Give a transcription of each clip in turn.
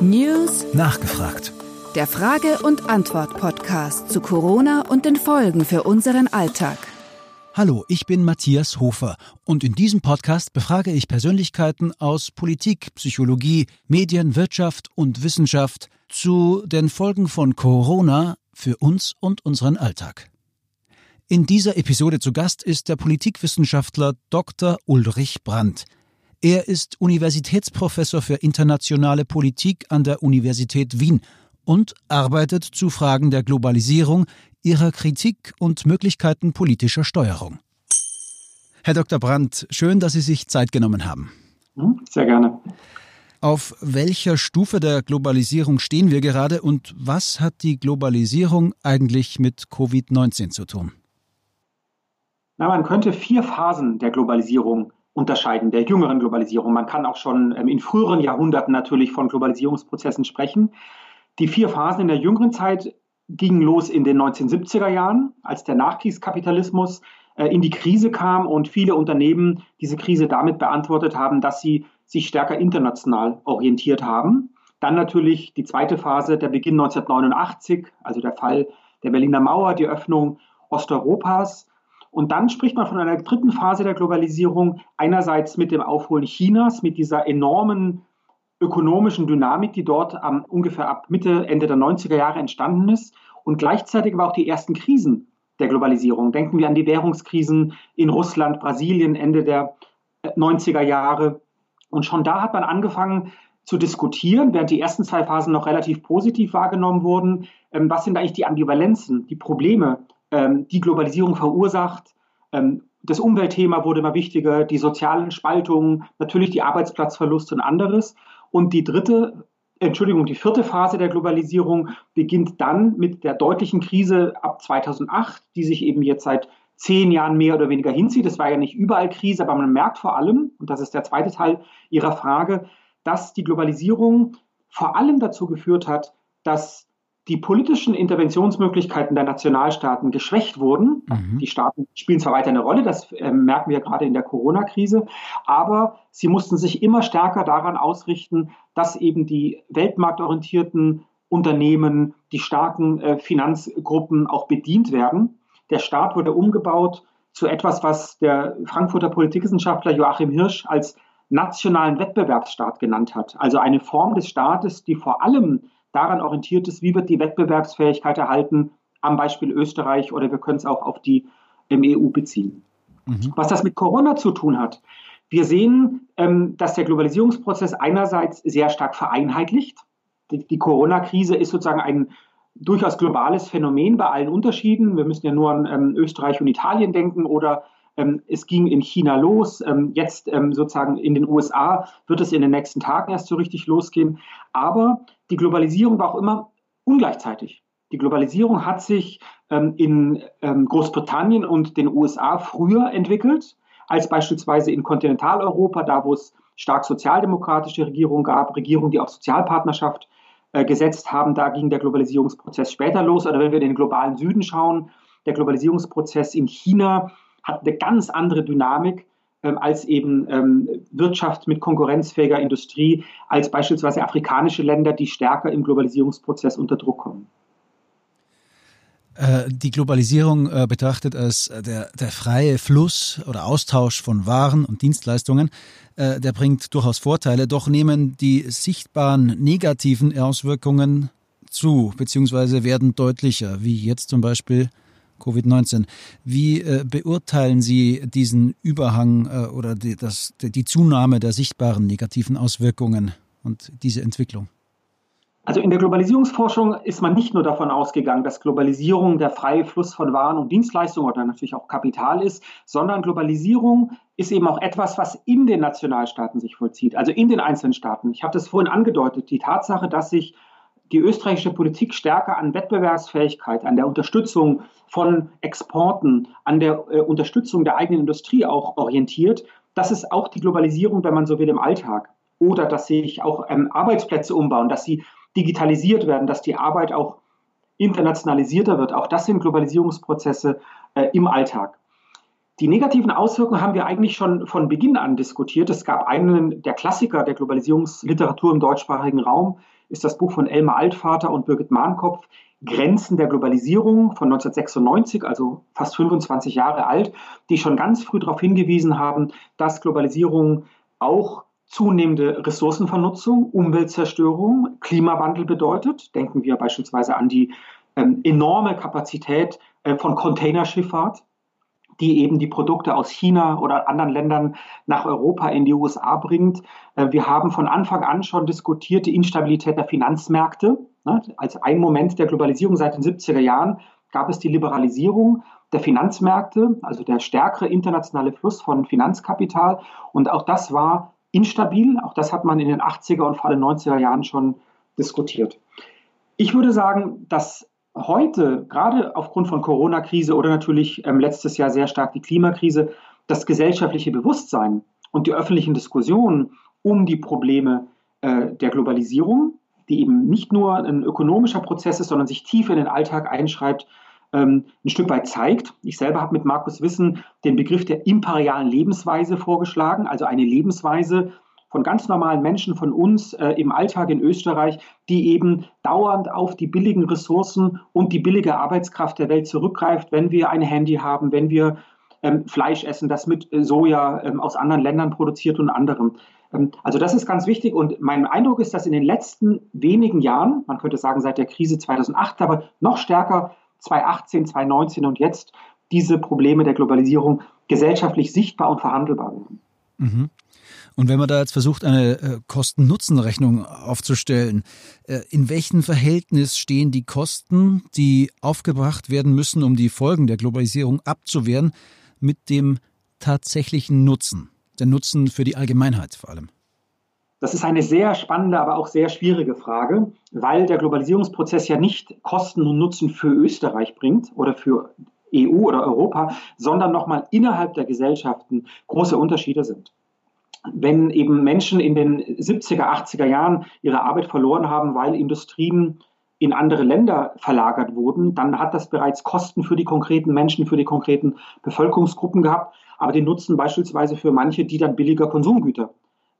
News Nachgefragt. Der Frage- und Antwort-Podcast zu Corona und den Folgen für unseren Alltag. Hallo, ich bin Matthias Hofer und in diesem Podcast befrage ich Persönlichkeiten aus Politik, Psychologie, Medien, Wirtschaft und Wissenschaft zu den Folgen von Corona für uns und unseren Alltag. In dieser Episode zu Gast ist der Politikwissenschaftler Dr. Ulrich Brandt. Er ist Universitätsprofessor für internationale Politik an der Universität Wien und arbeitet zu Fragen der Globalisierung, ihrer Kritik und Möglichkeiten politischer Steuerung. Herr Dr. Brandt, schön, dass Sie sich Zeit genommen haben. Hm, sehr gerne. Auf welcher Stufe der Globalisierung stehen wir gerade und was hat die Globalisierung eigentlich mit Covid-19 zu tun? Na, man könnte vier Phasen der Globalisierung unterscheiden, der jüngeren Globalisierung. Man kann auch schon ähm, in früheren Jahrhunderten natürlich von Globalisierungsprozessen sprechen. Die vier Phasen in der jüngeren Zeit gingen los in den 1970er Jahren, als der Nachkriegskapitalismus äh, in die Krise kam und viele Unternehmen diese Krise damit beantwortet haben, dass sie sich stärker international orientiert haben. Dann natürlich die zweite Phase, der Beginn 1989, also der Fall der Berliner Mauer, die Öffnung Osteuropas und dann spricht man von einer dritten Phase der Globalisierung, einerseits mit dem Aufholen Chinas, mit dieser enormen ökonomischen Dynamik, die dort ähm, ungefähr ab Mitte, Ende der 90er Jahre entstanden ist. Und gleichzeitig aber auch die ersten Krisen der Globalisierung. Denken wir an die Währungskrisen in Russland, Brasilien, Ende der 90er äh, Jahre. Und schon da hat man angefangen zu diskutieren, während die ersten zwei Phasen noch relativ positiv wahrgenommen wurden. Ähm, was sind eigentlich die Ambivalenzen, die Probleme die Globalisierung verursacht. Ähm, das Umweltthema wurde immer wichtiger, die sozialen Spaltungen, natürlich die Arbeitsplatzverluste und anderes. Und die dritte, Entschuldigung, die vierte Phase der Globalisierung beginnt dann mit der deutlichen Krise ab 2008, die sich eben jetzt seit zehn Jahren mehr oder weniger hinzieht. Das war ja nicht überall Krise, aber man merkt vor allem, und das ist der zweite Teil Ihrer Frage, dass die Globalisierung vor allem dazu geführt hat, dass die politischen Interventionsmöglichkeiten der Nationalstaaten geschwächt wurden. Mhm. Die Staaten spielen zwar weiter eine Rolle, das äh, merken wir gerade in der Corona-Krise, aber sie mussten sich immer stärker daran ausrichten, dass eben die weltmarktorientierten Unternehmen, die starken äh, Finanzgruppen auch bedient werden. Der Staat wurde umgebaut zu etwas, was der Frankfurter Politikwissenschaftler Joachim Hirsch als nationalen Wettbewerbsstaat genannt hat. Also eine Form des Staates, die vor allem daran orientiert ist, wie wird die Wettbewerbsfähigkeit erhalten, am Beispiel Österreich oder wir können es auch auf die im EU beziehen. Mhm. Was das mit Corona zu tun hat, wir sehen, ähm, dass der Globalisierungsprozess einerseits sehr stark vereinheitlicht. Die, Corona-Krise ist sozusagen ein durchaus globales Phänomen bei allen Unterschieden. Wir müssen ja nur an ähm, Österreich und Italien denken oder es ging in China los. Ähm, jetzt ähm, sozusagen in den USA wird es in den nächsten Tagen erst so richtig losgehen. Aber die Globalisierung war auch immer ungleichzeitig. Die Globalisierung hat sich in Großbritannien und den USA früher entwickelt als beispielsweise in Kontinentaleuropa, da wo es stark sozialdemokratische Regierungen gab, Regierungen, die auf Sozialpartnerschaft äh, gesetzt haben. Da ging der Globalisierungsprozess später los. Oder wenn wir in den globalen Süden schauen, der Globalisierungsprozess in China hat eine ganz andere Dynamik ähm, als eben ähm, Wirtschaft mit konkurrenzfähiger Industrie, als beispielsweise afrikanische Länder, die stärker im Globalisierungsprozess unter Druck kommen. Äh, die Globalisierung äh, betrachtet als äh, der, der freie Fluss oder Austausch von Waren und Dienstleistungen, der bringt durchaus Vorteile, doch nehmen die sichtbaren negativen Auswirkungen zu, beziehungsweise werden deutlicher, wie jetzt zum Beispiel Covid-19. Wie äh, beurteilen Sie diesen Überhang äh, oder die, das, die Zunahme der sichtbaren negativen Auswirkungen und diese Entwicklung? Also in der Globalisierungsforschung ist man nicht nur davon ausgegangen, dass Globalisierung der freie Fluss von Waren und Dienstleistungen oder natürlich auch Kapital ist, sondern Globalisierung ist eben auch etwas, was in den Nationalstaaten sich vollzieht, also in den einzelnen Staaten. Ich habe das vorhin angedeutet, die Tatsache, dass sich die österreichische Politik stärker an Wettbewerbsfähigkeit, an der Unterstützung von Exporten, an der äh, Unterstützung der eigenen Industrie auch orientiert. Das ist auch die Globalisierung, wenn man so will, im Alltag. Oder dass sich auch ähm, Arbeitsplätze umbauen, dass sie digitalisiert werden, dass die Arbeit auch internationalisierter wird. Auch das sind Globalisierungsprozesse äh, im Alltag. Die negativen Auswirkungen haben wir eigentlich schon von Beginn an diskutiert. Es gab einen der Klassiker der Globalisierungsliteratur im deutschsprachigen Raum, ist das Buch von Elmar Altvater und Birgit Mahnkopf, Grenzen der Globalisierung von 1996, also fast 25 Jahre alt, die schon ganz früh darauf hingewiesen haben, dass Globalisierung auch zunehmende Ressourcenvernutzung, Umweltzerstörung, Klimawandel bedeutet. Denken wir beispielsweise an die ähm, enorme Kapazität äh, von Containerschifffahrt, die eben die Produkte aus China oder anderen Ländern nach Europa in die USA bringt. Äh, wir haben von Anfang an schon diskutiert die Instabilität der Finanzmärkte. Ne? Als ein Moment der Globalisierung seit den 70er Jahren gab es die Liberalisierung der Finanzmärkte, also der stärkere internationale Fluss von Finanzkapital. Und auch das war instabil. Auch das hat man in den 80er und vor allem 90er Jahren schon diskutiert. Ich würde sagen, dass heute, gerade aufgrund von Corona-Krise oder natürlich ähm, letztes Jahr sehr stark die Klimakrise, das gesellschaftliche Bewusstsein und die öffentlichen Diskussionen um die Probleme äh, der Globalisierung, die eben nicht nur ein ökonomischer Prozess ist, sondern sich tief in den Alltag einschreibt, ähm, ein Stück weit zeigt. Ich selber habe mit Markus Wissen den Begriff der imperialen Lebensweise vorgeschlagen, also eine Lebensweise, von ganz normalen Menschen von uns äh, im Alltag in Österreich, die eben dauernd auf die billigen Ressourcen und die billige Arbeitskraft der Welt zurückgreift, wenn wir ein Handy haben, wenn wir ähm, Fleisch essen, das mit äh, Soja ähm, aus anderen Ländern produziert und anderem. Ähm, also das ist ganz wichtig und mein Eindruck ist, dass in den letzten wenigen Jahren, man könnte sagen seit der Krise 2008, aber noch stärker 2018, 2019 und jetzt diese Probleme der Globalisierung gesellschaftlich sichtbar und verhandelbar werden. Mhm. Und wenn man da jetzt versucht, eine äh, Kosten-Nutzen-Rechnung aufzustellen, äh, in welchem Verhältnis stehen die Kosten, die aufgebracht werden müssen, um die Folgen der Globalisierung abzuwehren, mit dem tatsächlichen Nutzen? Der Nutzen für die Allgemeinheit vor allem. Das ist eine sehr spannende, aber auch sehr schwierige Frage, weil der Globalisierungsprozess ja nicht Kosten und Nutzen für Österreich bringt oder für EU oder Europa, sondern nochmal innerhalb der Gesellschaften große Unterschiede sind wenn eben Menschen in den 70er, 80er Jahren ihre Arbeit verloren haben, weil Industrien in andere Länder verlagert wurden, dann hat das bereits Kosten für die konkreten Menschen, für die konkreten Bevölkerungsgruppen gehabt, aber den Nutzen beispielsweise für manche, die dann billiger Konsumgüter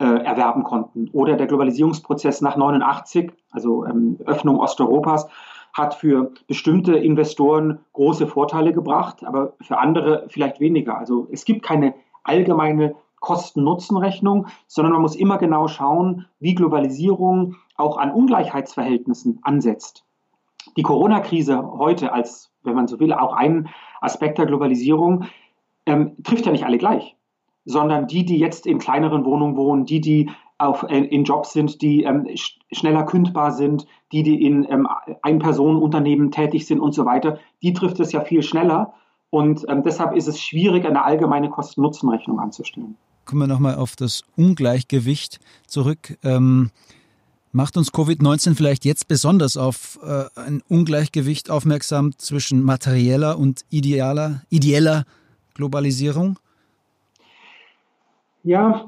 äh, erwerben konnten. Oder der Globalisierungsprozess nach 89, also ähm, Öffnung Osteuropas, hat für bestimmte Investoren große Vorteile gebracht, aber für andere vielleicht weniger. Also es gibt keine allgemeine Kosten-Nutzen-Rechnung, sondern man muss immer genau schauen, wie Globalisierung auch an Ungleichheitsverhältnissen ansetzt. Die Corona-Krise heute als, wenn man so will, auch ein Aspekt der Globalisierung, ähm, trifft ja nicht alle gleich, sondern die, die jetzt in kleineren Wohnungen wohnen, die, die auf, äh, in Jobs sind, die ähm, sch schneller kündbar sind, die, die in ähm, Ein-Personen-Unternehmen tätig sind und so weiter, die trifft es ja viel schneller. Und ähm, deshalb ist es schwierig, eine allgemeine Kosten-Nutzen-Rechnung anzustellen kommen wir nochmal auf das Ungleichgewicht zurück. Ähm, macht uns Covid-19 vielleicht jetzt besonders auf äh, ein Ungleichgewicht aufmerksam zwischen materieller und idealer, ideeller Globalisierung? Ja,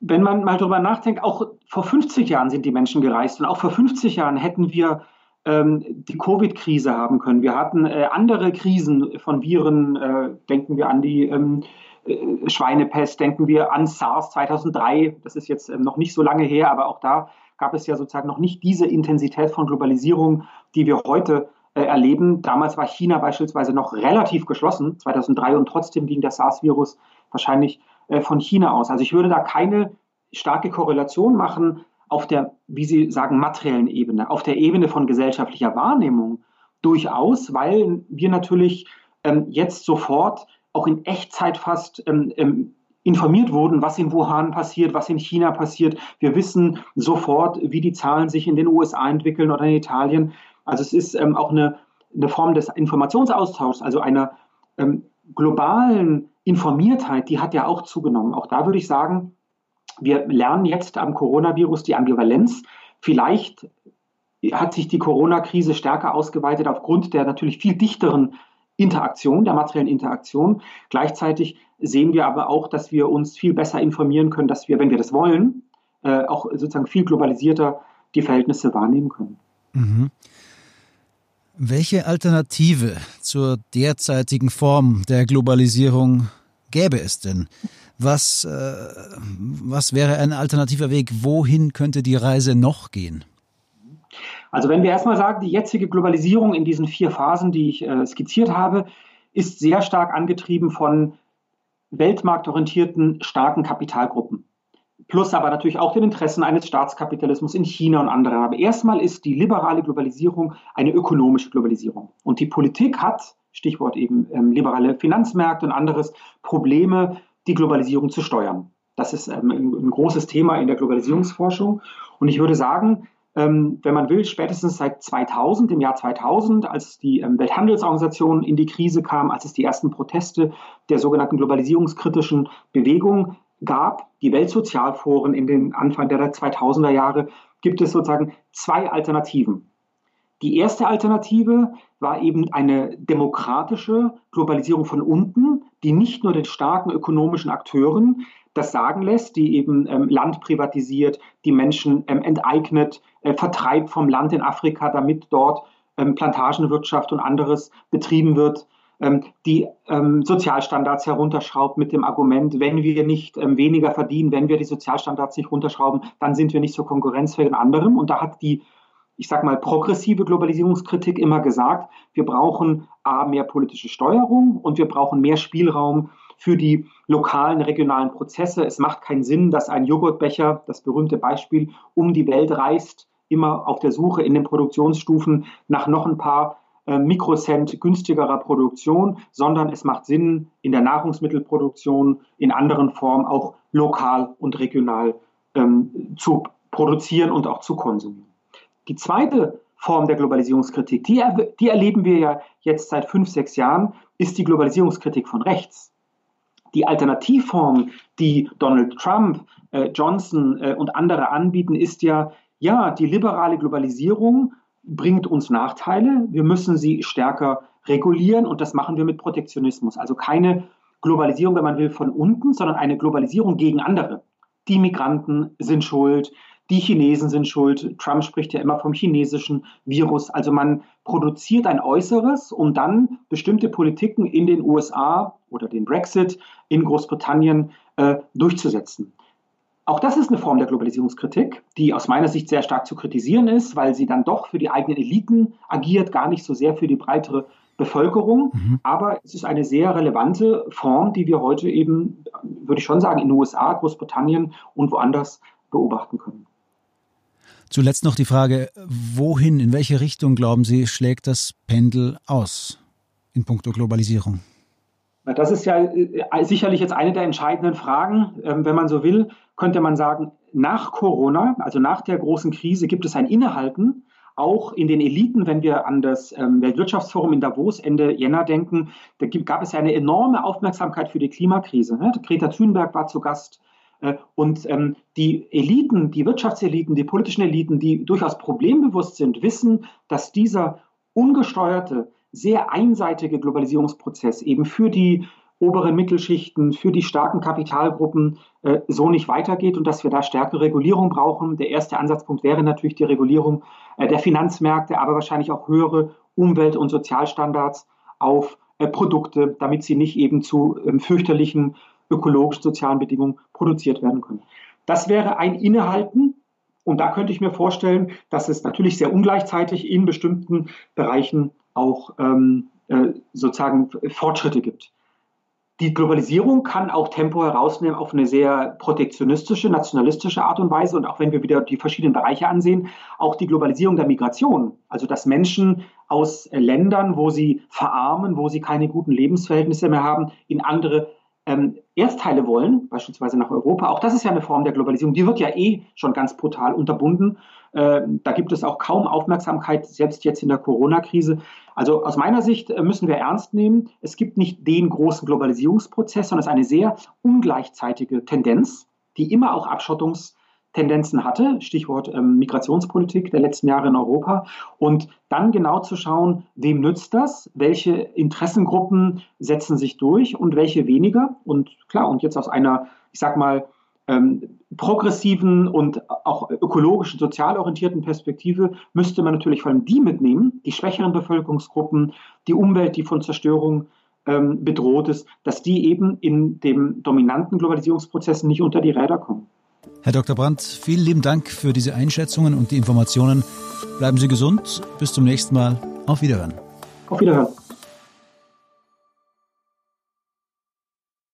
wenn man mal darüber nachdenkt, auch vor 50 Jahren sind die Menschen gereist und auch vor 50 Jahren hätten wir ähm, die Covid-Krise haben können. Wir hatten äh, andere Krisen von Viren, äh, denken wir an die ähm, äh, Schweinepest, denken wir an SARS 2003, das ist jetzt ähm, noch nicht so lange her, aber auch da gab es ja sozusagen noch nicht diese Intensität von Globalisierung, die wir heute äh, erleben. Damals war China beispielsweise noch relativ geschlossen, 2003, und trotzdem ging der SARS-Virus wahrscheinlich von China aus. Also ich würde da keine starke Korrelation machen auf der, wie Sie sagen, materiellen Ebene, auf der Ebene von gesellschaftlicher Wahrnehmung durchaus, weil wir natürlich ähm, jetzt sofort auch in Echtzeit fast ähm, ähm, informiert wurden, was in Wuhan passiert, was in China passiert. Wir wissen sofort, wie die Zahlen sich in den USA entwickeln oder in Italien. Also es ist ähm, auch eine, eine Form des Informationsaustauschs, also einer ähm, globalen Informiertheit, die hat ja auch zugenommen. Auch da würde ich sagen, wir lernen jetzt am Coronavirus die Ambivalenz. Vielleicht hat sich die Corona-Krise stärker ausgeweitet aufgrund der natürlich viel dichteren Interaktion, der materiellen Interaktion. Gleichzeitig sehen wir aber auch, dass wir uns viel besser informieren können, dass wir, wenn wir das wollen, äh, auch sozusagen viel globalisierter die Verhältnisse wahrnehmen können. Mhm. Welche Alternative zur derzeitigen Form der Globalisierung gäbe es denn? Was, äh, was wäre ein alternativer Weg? Wohin könnte die Reise noch gehen? Also wenn wir erstmal sagen, die jetzige Globalisierung in diesen vier Phasen, die ich äh, skizziert habe, ist sehr stark angetrieben von weltmarktorientierten starken Kapitalgruppen. Plus aber natürlich auch den Interessen eines Staatskapitalismus in China und anderen. Aber erstmal ist die liberale Globalisierung eine ökonomische Globalisierung. Und die Politik hat, Stichwort eben ähm, liberale Finanzmärkte und anderes, Probleme, die Globalisierung zu steuern. Das ist ähm, ein, ein großes Thema in der Globalisierungsforschung. Und ich würde sagen, ähm, wenn man will, spätestens seit 2000, im Jahr 2000, als die ähm, Welthandelsorganisation in die Krise kam, als es die ersten Proteste der sogenannten globalisierungskritischen Bewegung gab, die Weltsozialforen in den Anfang der 2000er Jahre, gibt es sozusagen zwei Alternativen. Die erste Alternative war eben eine demokratische Globalisierung von unten, die nicht nur den starken ökonomischen Akteuren das sagen lässt, die eben ähm, Land privatisiert, die Menschen ähm, enteignet, äh, vertreibt vom Land in Afrika, damit dort ähm, Plantagenwirtschaft und anderes betrieben wird, ähm, die ähm, Sozialstandards herunterschraubt mit dem Argument, wenn wir nicht ähm, weniger verdienen, wenn wir die Sozialstandards nicht runterschrauben, dann sind wir nicht so konkurrenzfähig in anderem. Und da hat die ich sage mal, progressive Globalisierungskritik immer gesagt, wir brauchen A, mehr politische Steuerung und wir brauchen mehr Spielraum für die lokalen, regionalen Prozesse. Es macht keinen Sinn, dass ein Joghurtbecher, das berühmte Beispiel, um die Welt reist, immer auf der Suche in den Produktionsstufen nach noch ein paar äh, Mikrocent günstigerer Produktion, sondern es macht Sinn, in der Nahrungsmittelproduktion in anderen Formen auch lokal und regional ähm, zu produzieren und auch zu konsumieren. Die zweite Form der Globalisierungskritik, die, die erleben wir ja jetzt seit fünf, sechs Jahren, ist die Globalisierungskritik von rechts. Die Alternativform, die Donald Trump, äh, Johnson äh, und andere anbieten, ist ja, ja, die liberale Globalisierung bringt uns Nachteile. Wir müssen sie stärker regulieren und das machen wir mit Protektionismus. Also keine Globalisierung, wenn man will, von unten, sondern eine Globalisierung gegen andere. Die Migranten sind schuld, die Chinesen sind schuld. Trump spricht ja immer vom chinesischen Virus. Also man produziert ein Äußeres, um dann bestimmte Politiken in den USA oder den Brexit in Großbritannien äh, durchzusetzen. Auch das ist eine Form der Globalisierungskritik, die aus meiner Sicht sehr stark zu kritisieren ist, weil sie dann doch für die eigenen Eliten agiert, gar nicht so sehr für die breitere Bevölkerung. Mhm. Aber es ist eine sehr relevante Form, die wir heute eben, würde ich schon sagen, in den USA, Großbritannien und woanders beobachten können. Zuletzt noch die Frage, wohin, in welche Richtung glauben Sie, schlägt das Pendel aus in puncto Globalisierung? Das ist ja äh, sicherlich jetzt eine der entscheidenden Fragen. Ähm, wenn man so will, könnte man sagen, nach Corona, also nach der großen Krise, gibt es ein Innehalten, auch in den Eliten, wenn wir an das ähm, Weltwirtschaftsforum in Davos Ende Jänner denken, da gab es ja eine enorme Aufmerksamkeit für die Klimakrise. Ne? Greta Thunberg war zu Gast, und ähm, die Eliten, die Wirtschaftseliten, die politischen Eliten, die durchaus problembewusst sind, wissen, dass dieser ungesteuerte, sehr einseitige Globalisierungsprozess eben für die oberen Mittelschichten, für die starken Kapitalgruppen äh, so nicht weitergeht und dass wir da stärkere Regulierung brauchen. Der erste Ansatzpunkt wäre natürlich die Regulierung äh, der Finanzmärkte, aber wahrscheinlich auch höhere Umwelt- und Sozialstandards auf äh, Produkte, damit sie nicht eben zu ähm, fürchterlichen ökologisch-sozialen Bedingungen produziert werden können. Das wäre ein Innehalten. Und da könnte ich mir vorstellen, dass es natürlich sehr ungleichzeitig in bestimmten Bereichen auch ähm, äh, sozusagen Fortschritte gibt. Die Globalisierung kann auch Tempo herausnehmen auf eine sehr protektionistische, nationalistische Art und Weise. Und auch wenn wir wieder die verschiedenen Bereiche ansehen, auch die Globalisierung der Migration, also dass Menschen aus Ländern, wo sie verarmen, wo sie keine guten Lebensverhältnisse mehr haben, in andere ähm, Erdteile wollen, beispielsweise nach Europa, auch das ist ja eine Form der Globalisierung, die wird ja eh schon ganz brutal unterbunden. Äh, da gibt es auch kaum Aufmerksamkeit, selbst jetzt in der Corona-Krise. Also aus meiner Sicht äh, müssen wir ernst nehmen, es gibt nicht den großen Globalisierungsprozess, sondern es ist eine sehr ungleichzeitige Tendenz, die immer auch Abschottungs- Tendenzen hatte, Stichwort ähm, Migrationspolitik der letzten Jahre in Europa, und dann genau zu schauen, wem nützt das, welche Interessengruppen setzen sich durch und welche weniger. Und klar, und jetzt aus einer, ich sag mal, ähm, progressiven und auch ökologischen, sozial orientierten Perspektive müsste man natürlich vor allem die mitnehmen, die schwächeren Bevölkerungsgruppen, die Umwelt, die von Zerstörung ähm, bedroht ist, dass die eben in dem dominanten Globalisierungsprozess nicht unter die Räder kommen. Herr Dr. Brandt, vielen lieben Dank für diese Einschätzungen und die Informationen. Bleiben Sie gesund. Bis zum nächsten Mal. Auf Wiederhören. Auf Wiederhören.